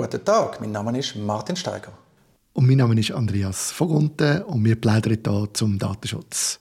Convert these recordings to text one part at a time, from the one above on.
Guten Tag, mein Name ist Martin Steiger. Und mein Name ist Andreas Vogunten und wir plaudern hier zum Datenschutz.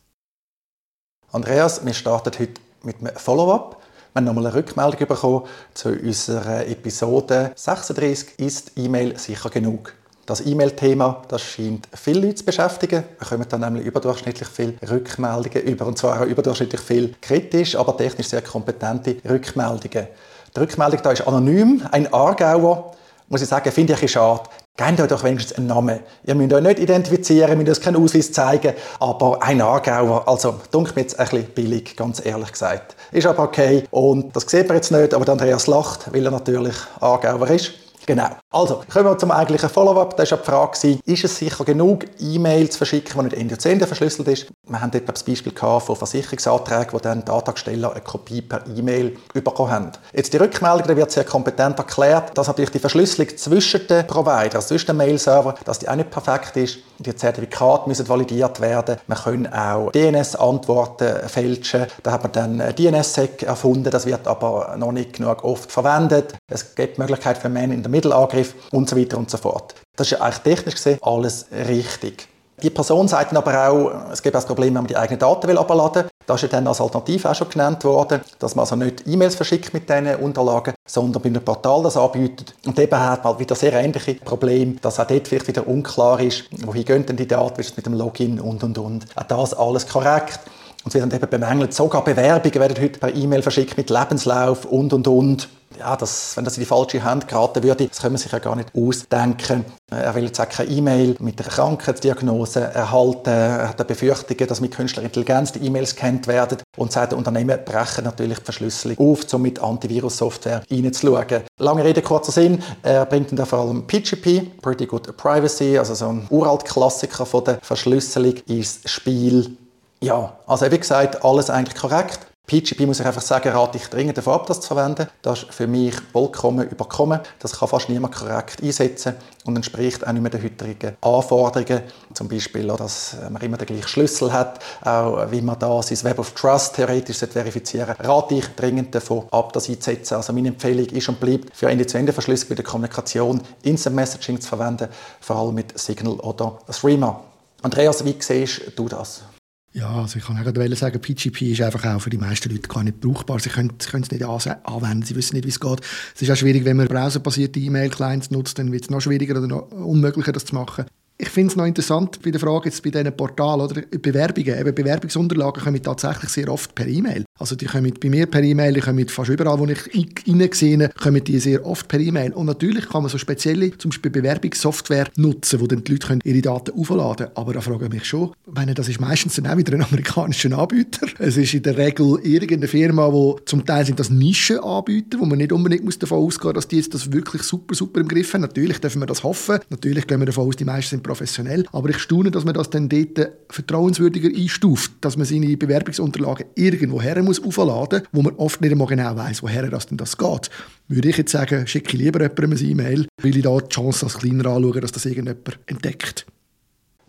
Andreas, wir starten heute mit einem Follow-up. Wir haben nochmal eine Rückmeldung bekommen zu unserer Episode 36 «Ist E-Mail sicher genug?». Das E-Mail-Thema, das scheint viele Leute zu beschäftigen. Wir bekommen dann nämlich überdurchschnittlich viele Rückmeldungen über, und zwar auch überdurchschnittlich viel kritisch, aber technisch sehr kompetente Rückmeldungen. Die Rückmeldung da ist anonym, ein Aargauer, muss ich sagen, finde ich ein schade. Gebt euch doch wenigstens einen Namen. Ihr müsst euch nicht identifizieren, müsst uns keinen Ausweis zeigen, aber ein Aargauer, also dunkelt mir jetzt ein bisschen billig, ganz ehrlich gesagt. Ist aber okay und das sieht man jetzt nicht, aber Andreas lacht, weil er natürlich Aargauer ist. Genau. Also, kommen wir zum eigentlichen Follow-up. Da war die Frage, ist es sicher genug, E-Mail zu verschicken, die nicht Ende zu Ende verschlüsselt ist? Wir haben dort das Beispiel von Versicherungsanträgen, wo dann die Antragsteller eine Kopie per E-Mail bekommen haben. Jetzt die Rückmeldung, da wird sehr kompetent erklärt, dass natürlich die Verschlüsselung zwischen den Providern, zwischen den Mail-Servern, dass die auch nicht perfekt ist. Die Zertifikate müssen validiert werden. Man können auch DNS-Antworten fälschen. Da hat man dann DNS-Sec erfunden. Das wird aber noch nicht genug oft verwendet. Es gibt die Möglichkeit für Menschen in der Mittelangriff und so weiter und so fort. Das ist eigentlich technisch gesehen alles richtig. Die Person sagt dann aber auch, es gibt auch das Problem, wenn man die eigenen Daten abladen will. Das ist ja dann als Alternative auch schon genannt worden, dass man also nicht E-Mails verschickt mit diesen Unterlagen, sondern bei einem Portal das anbietet. Und eben hat man wieder sehr ähnliche Probleme, dass auch dort vielleicht wieder unklar ist, wohin gehen denn die Daten, wie ist es mit dem Login und und und. Auch das alles korrekt. Und sie werden eben bemängelt, sogar Bewerbungen werden heute per E-Mail verschickt mit Lebenslauf und und und ja, das, wenn das in die falsche Hand geraten würde, das können wir sich ja gar nicht ausdenken. Er will jetzt auch keine E-Mail mit einer Krankheitsdiagnose erhalten. Er hat Befürchtungen, dass mit künstlicher Intelligenz die E-Mails kennt werden. Und seine Unternehmen brechen natürlich die Verschlüsselung auf, um mit Antivirus-Software reinzuschauen. Lange Rede, kurzer Sinn. Er bringt dann vor allem PGP, Pretty Good Privacy, also so ein uralt Klassiker von der Verschlüsselung ins Spiel. Ja, also wie gesagt, alles eigentlich korrekt. PGP muss ich einfach sagen, rate ich dringend davon ab, das zu verwenden. Das ist für mich vollkommen überkommen. Das kann fast niemand korrekt einsetzen und entspricht auch nicht mehr den heutigen Anforderungen. Zum Beispiel, dass man immer den gleichen Schlüssel hat, auch wie man da sein Web of Trust theoretisch verifizieren sollte. Rate ich dringend davon ab, das einzusetzen. Also meine Empfehlung ist und bleibt, für Ende-zu-Ende-Verschlüsselung bei der Kommunikation Instant Messaging zu verwenden, vor allem mit Signal oder Threema. Andreas, wie siehst du das? Ja, also ich kann auch sagen, PGP ist einfach auch für die meisten Leute gar nicht brauchbar. Sie können, sie können es nicht anwenden, sie wissen nicht, wie es geht. Es ist auch schwierig, wenn man browserbasierte E-Mail-Clients nutzt, dann wird es noch schwieriger oder noch unmöglicher, das zu machen. Ich finde es noch interessant bei der Frage jetzt bei diesen Portalen oder Bewerbungen. Eben Bewerbungsunterlagen kommen tatsächlich sehr oft per E-Mail. Also die kommen bei mir per E-Mail, die kommen fast überall, wo ich reingesehen kommen die sehr oft per E-Mail. Und natürlich kann man so spezielle, zum Beispiel Bewerbungssoftware nutzen, wo dann die Leute ihre Daten aufladen können. Aber da frage ich mich schon, meine, das ist meistens dann auch wieder ein amerikanischer Anbieter. Es ist in der Regel irgendeine Firma, wo zum Teil sind das Nischenanbieter, wo man nicht unbedingt muss davon ausgehen muss, dass die jetzt das wirklich super, super im Griff haben. Natürlich dürfen wir das hoffen. Natürlich gehen wir davon aus, die meisten sind professionell. Aber ich staune, dass man das dann dort vertrauenswürdiger einstuft, dass man seine Bewerbungsunterlagen irgendwo her muss aufladen, wo man oft nicht einmal genau weiß, woher das denn das geht. Würde ich jetzt sagen, schicke ich lieber jemandem eine E-Mail, weil ich da die Chance als kleiner anschaue, dass das irgendjemand entdeckt.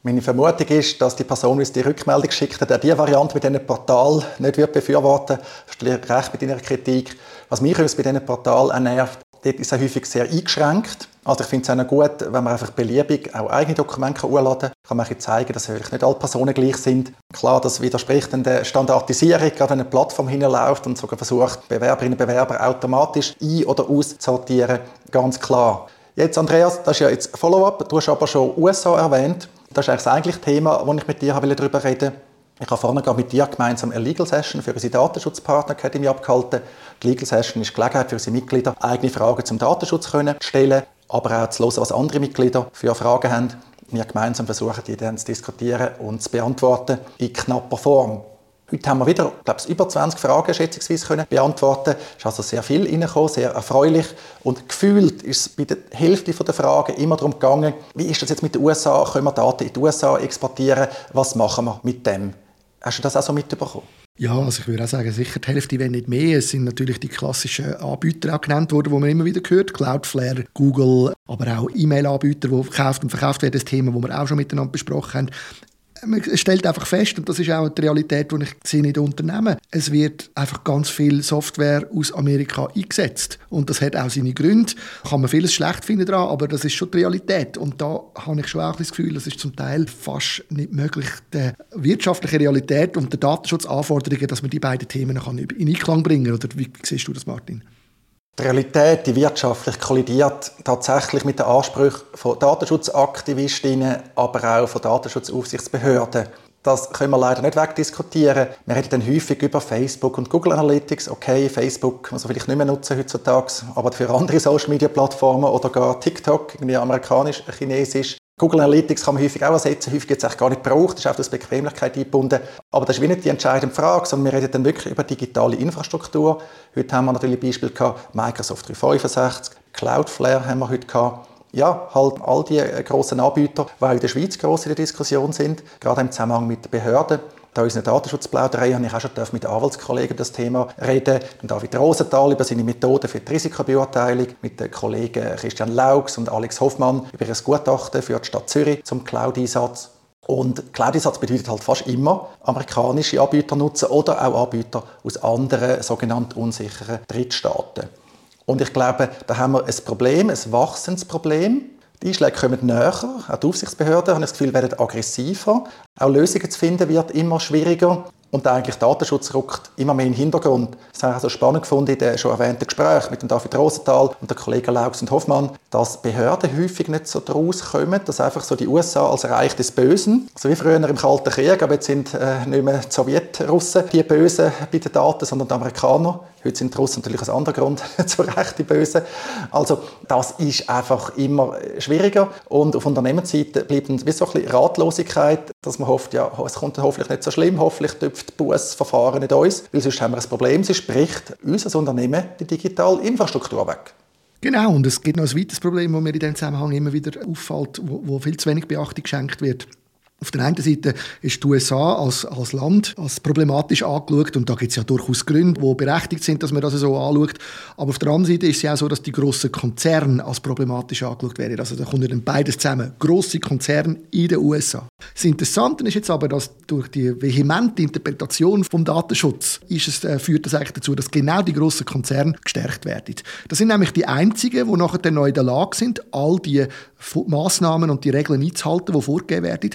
Meine Vermutung ist, dass die Person, die die Rückmeldung geschickt hat, diese Variante mit diesem Portal nicht wird befürworten wird. recht mit Ihrer Kritik. Was mich bei diesem Portal nervt, dort ist es häufig sehr eingeschränkt. Also ich finde es auch gut, wenn man einfach beliebig auch eigene Dokumente hochladen kann. Kann man zeigen, dass wirklich nicht alle Personen gleich sind. Klar, das widerspricht dann der Standardisierung, gerade wenn eine Plattform hinläuft und sogar versucht, Bewerberinnen und Bewerber automatisch ein- oder auszusortieren. Ganz klar. Jetzt, Andreas, das ist ja jetzt Follow-up. Du hast aber schon USA erwähnt. Das ist eigentlich das eigentliche Thema, das ich mit dir darüber reden wollte. Ich habe vorne mit dir gemeinsam eine Legal Session für unsere Datenschutzpartner Academy abgehalten. Die Legal Session ist die Gelegenheit für unsere Mitglieder, eigene Fragen zum Datenschutz zu stellen, aber auch zu hören, was andere Mitglieder für Fragen haben. Wir gemeinsam versuchen, die dann zu diskutieren und zu beantworten in knapper Form. Heute haben wir wieder, glaube ich, über 20 Fragen schätzungsweise können beantworten. Es ist also sehr viel reingekommen, sehr erfreulich. Und gefühlt ist es bei der Hälfte der Fragen immer darum gegangen, wie ist das jetzt mit den USA? Können wir Daten in die USA exportieren? Was machen wir mit dem? Hast du das auch so mitbekommen? Ja, also ich würde auch sagen, sicher die Hälfte, wenn nicht mehr. Es sind natürlich die klassischen Anbieter auch genannt worden, die man immer wieder hört. Cloudflare, Google, aber auch E-Mail-Anbieter, die verkauft und verkauft werden. Das Thema, das wir auch schon miteinander besprochen haben man stellt einfach fest, und das ist auch die Realität, die ich sehe in den Unternehmen, es wird einfach ganz viel Software aus Amerika eingesetzt. Und das hat auch seine Gründe. Kann man vieles schlecht finden daran, aber das ist schon die Realität. Und da habe ich schon auch das Gefühl, es ist zum Teil fast nicht möglich, die wirtschaftliche Realität und die Datenschutzanforderungen, dass man die beiden Themen in Einklang bringen kann. Oder wie siehst du das, Martin? Die Realität, die wirtschaftlich kollidiert tatsächlich mit den Ansprüchen von Datenschutzaktivistinnen, aber auch von Datenschutzaufsichtsbehörden. Das können wir leider nicht wegdiskutieren. Wir reden dann häufig über Facebook und Google Analytics. Okay, Facebook muss man vielleicht nicht mehr nutzen heutzutage, aber für andere Social Media Plattformen oder gar TikTok, irgendwie amerikanisch, chinesisch, Google Analytics kann man häufig auch ersetzen, häufig wird es gar nicht gebraucht, ist auf das Bequemlichkeit eingebunden. Aber das ist nicht die entscheidende Frage, sondern wir reden dann wirklich über digitale Infrastruktur. Heute haben wir natürlich Beispiele gehabt, Microsoft 365, Cloudflare haben wir heute gehabt. Ja, halt all die äh, grossen Anbieter, die auch in der Schweiz gross in der Diskussion sind, gerade im Zusammenhang mit den Behörden. Da unsere Datenschutzplauderei habe ich auch schon mit Anwaltskollegen über das Thema reden. Mit David Rosenthal über seine Methoden für die Risikobeurteilung, mit den Kollegen Christian Laux und Alex Hoffmann über ein Gutachten für die Stadt Zürich zum Cloud-Einsatz. Und Cloud-Einsatz bedeutet halt fast immer amerikanische Anbieter nutzen oder auch Anbieter aus anderen sogenannten unsicheren Drittstaaten. Und ich glaube, da haben wir ein Problem, ein wachsendes Problem. Die Einschläge kommen näher, auch die Aufsichtsbehörden, haben das Gefühl, werden aggressiver. Auch Lösungen zu finden wird immer schwieriger. Und eigentlich Datenschutz rückt immer mehr in den Hintergrund. Das habe ich also spannend gefunden in den schon erwähnten Gesprächen mit dem David Rosenthal und den Kollegen Laux und Hoffmann, dass Behörden häufig nicht so daraus kommen, dass einfach so die USA als Reich des Bösen, so wie früher im Kalten Krieg, aber jetzt sind äh, nicht mehr die Sowjetrussen die Bösen bei den Daten, sondern die Amerikaner. Heute sind die Russen natürlich aus anderem Grund zu Recht die Bösen. Also das ist einfach immer schwieriger und auf Unternehmensseite bleibt ein bisschen Ratlosigkeit, dass man hofft, ja, es kommt hoffentlich nicht so schlimm, hoffentlich dürft Bußverfahren nicht uns, weil sonst haben wir ein Problem, sie spricht unser Unternehmen die digitale Infrastruktur weg. Genau, und es gibt noch ein weiteres Problem, das mir in diesem Zusammenhang immer wieder auffällt, wo, wo viel zu wenig Beachtung geschenkt wird. Auf der einen Seite ist die USA als, als Land als problematisch angeschaut und da gibt es ja durchaus Gründe, die berechtigt sind, dass man das so anschaut. Aber auf der anderen Seite ist es ja auch so, dass die grossen Konzerne als problematisch angeschaut werden. Also da kommt ja dann beides zusammen. Grosse Konzerne in den USA. Das Interessante ist jetzt aber, dass durch die vehemente Interpretation vom Datenschutz ist es, äh, führt das eigentlich dazu, dass genau die grossen Konzerne gestärkt werden. Das sind nämlich die einzigen, die nachher neu in der Lage sind, all die Maßnahmen und die Regeln einzuhalten, die vorgegeben werden.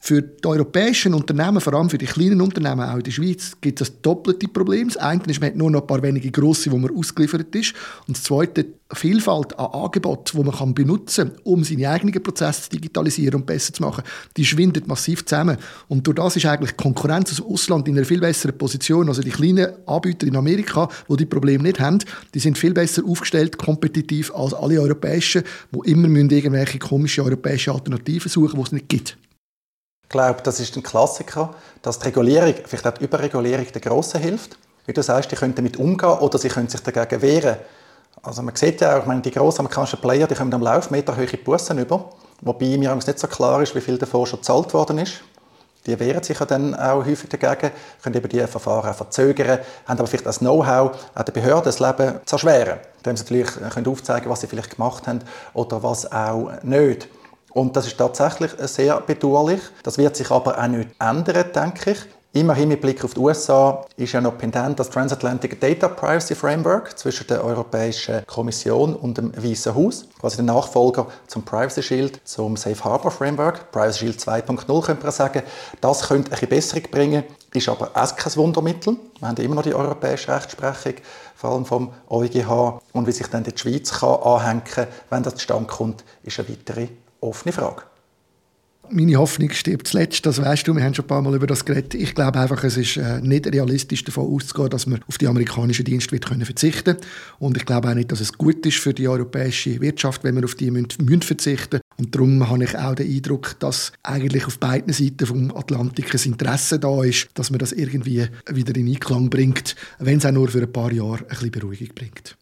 Für die europäischen Unternehmen, vor allem für die kleinen Unternehmen auch in der Schweiz, gibt es das doppelte Problem. Das eine ist, man hat nur noch ein paar wenige grosse, wo man ausgeliefert ist. Und das zweite, Vielfalt an Angeboten, die man benutzen kann, um seine eigenen Prozesse zu digitalisieren und besser zu machen, die schwindet massiv zusammen. Und durch das ist eigentlich die Konkurrenz aus Ausland in einer viel besseren Position. Also die kleinen Anbieter in Amerika, die die Probleme nicht haben, die sind viel besser aufgestellt, kompetitiv als alle europäischen, die immer irgendwelche komischen europäischen Alternativen suchen, die es nicht gibt. Ich glaube, das ist ein Klassiker, dass die Regulierung, vielleicht auch die Überregulierung der Grossen hilft. Wie du sagst, die können damit umgehen oder sie können sich dagegen wehren. Also man sieht ja auch, ich meine, die grossen amerikanischen Player, die kommen am Laufmeter hohe Bussen über, wobei mir nicht so klar ist, wie viel davon schon gezahlt worden ist. Die wehren sich ja dann auch häufig dagegen, können eben die Verfahren auch verzögern, haben aber vielleicht das Know-how, auch der Behörden das Leben zu erschweren, indem sie natürlich können aufzeigen was sie vielleicht gemacht haben oder was auch nicht. Und das ist tatsächlich sehr bedauerlich. Das wird sich aber auch nicht ändern, denke ich. Immerhin mit Blick auf die USA ist ja noch pendent das Transatlantic Data Privacy Framework zwischen der Europäischen Kommission und dem Weißen Haus, quasi der Nachfolger zum Privacy Shield, zum Safe Harbor Framework, Privacy Shield 2.0 könnte man sagen. Das könnte eine Besserung bringen, ist aber auch kein Wundermittel. Wir haben immer noch die europäische Rechtsprechung, vor allem vom EuGH. Und wie sich dann die Schweiz kann anhängen kann, wenn das zustande kommt, ist eine weitere offene Frage. Meine Hoffnung stirbt zuletzt, das weißt du, wir haben schon ein paar Mal über das geredet. Ich glaube einfach, es ist äh, nicht realistisch davon auszugehen, dass man auf die amerikanischen Dienste wird können Und ich glaube auch nicht, dass es gut ist für die europäische Wirtschaft, wenn wir auf die müssen, müssen verzichten Und darum habe ich auch den Eindruck, dass eigentlich auf beiden Seiten vom Atlantik ein Interesse da ist, dass man das irgendwie wieder in Einklang bringt, wenn es auch nur für ein paar Jahre ein bisschen Beruhigung bringt.